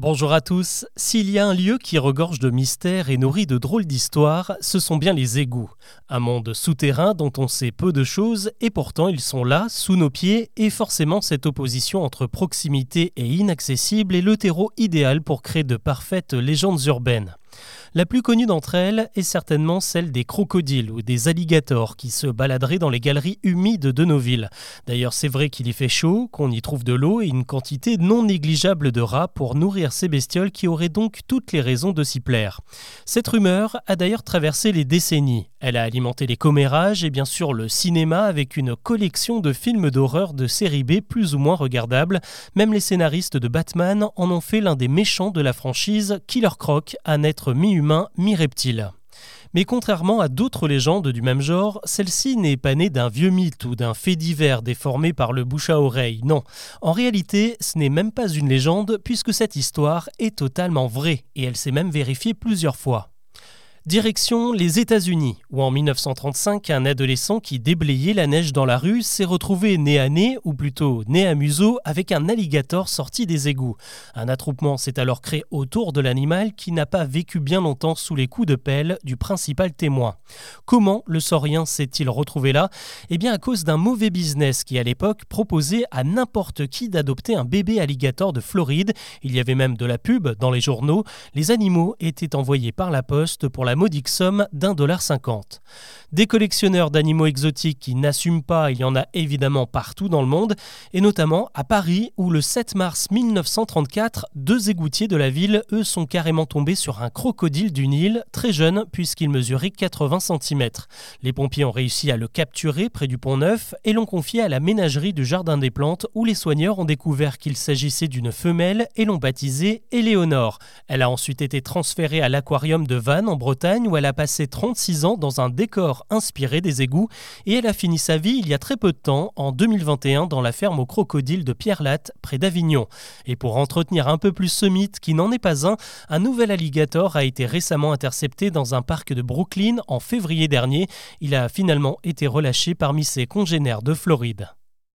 Bonjour à tous. S'il y a un lieu qui regorge de mystères et nourrit de drôles d'histoires, ce sont bien les égouts. Un monde souterrain dont on sait peu de choses et pourtant ils sont là, sous nos pieds, et forcément cette opposition entre proximité et inaccessible est le terreau idéal pour créer de parfaites légendes urbaines. La plus connue d'entre elles est certainement celle des crocodiles ou des alligators qui se baladeraient dans les galeries humides de nos villes. D'ailleurs, c'est vrai qu'il y fait chaud, qu'on y trouve de l'eau et une quantité non négligeable de rats pour nourrir ces bestioles qui auraient donc toutes les raisons de s'y plaire. Cette rumeur a d'ailleurs traversé les décennies. Elle a alimenté les commérages et bien sûr le cinéma avec une collection de films d'horreur de série B plus ou moins regardables. Même les scénaristes de Batman en ont fait l'un des méchants de la franchise Killer Croc, à naître mi-humain, mi-reptile. Mais contrairement à d'autres légendes du même genre, celle-ci n'est pas née d'un vieux mythe ou d'un fait divers déformé par le bouche à oreille, non. En réalité, ce n'est même pas une légende puisque cette histoire est totalement vraie et elle s'est même vérifiée plusieurs fois. Direction les États-Unis, où en 1935, un adolescent qui déblayait la neige dans la rue s'est retrouvé nez à nez, ou plutôt nez à museau, avec un alligator sorti des égouts. Un attroupement s'est alors créé autour de l'animal qui n'a pas vécu bien longtemps sous les coups de pelle du principal témoin. Comment le saurien s'est-il retrouvé là? Eh bien à cause d'un mauvais business qui à l'époque proposait à n'importe qui d'adopter un bébé alligator de Floride. Il y avait même de la pub dans les journaux. Les animaux étaient envoyés par la poste pour la modique somme d'un dollar cinquante. Des collectionneurs d'animaux exotiques qui n'assument pas, il y en a évidemment partout dans le monde, et notamment à Paris où le 7 mars 1934, deux égoutiers de la ville, eux, sont carrément tombés sur un crocodile du Nil, très jeune puisqu'il mesurait 80 cm. Les pompiers ont réussi à le capturer près du pont Neuf et l'ont confié à la ménagerie du Jardin des Plantes où les soigneurs ont découvert qu'il s'agissait d'une femelle et l'ont baptisée Éléonore. Elle a ensuite été transférée à l'aquarium de Vannes en Bretagne où elle a passé 36 ans dans un décor inspiré des égouts et elle a fini sa vie il y a très peu de temps, en 2021, dans la ferme aux crocodiles de Pierre-Latte, près d'Avignon. Et pour entretenir un peu plus ce mythe, qui n'en est pas un, un nouvel alligator a été récemment intercepté dans un parc de Brooklyn en février dernier. Il a finalement été relâché parmi ses congénères de Floride.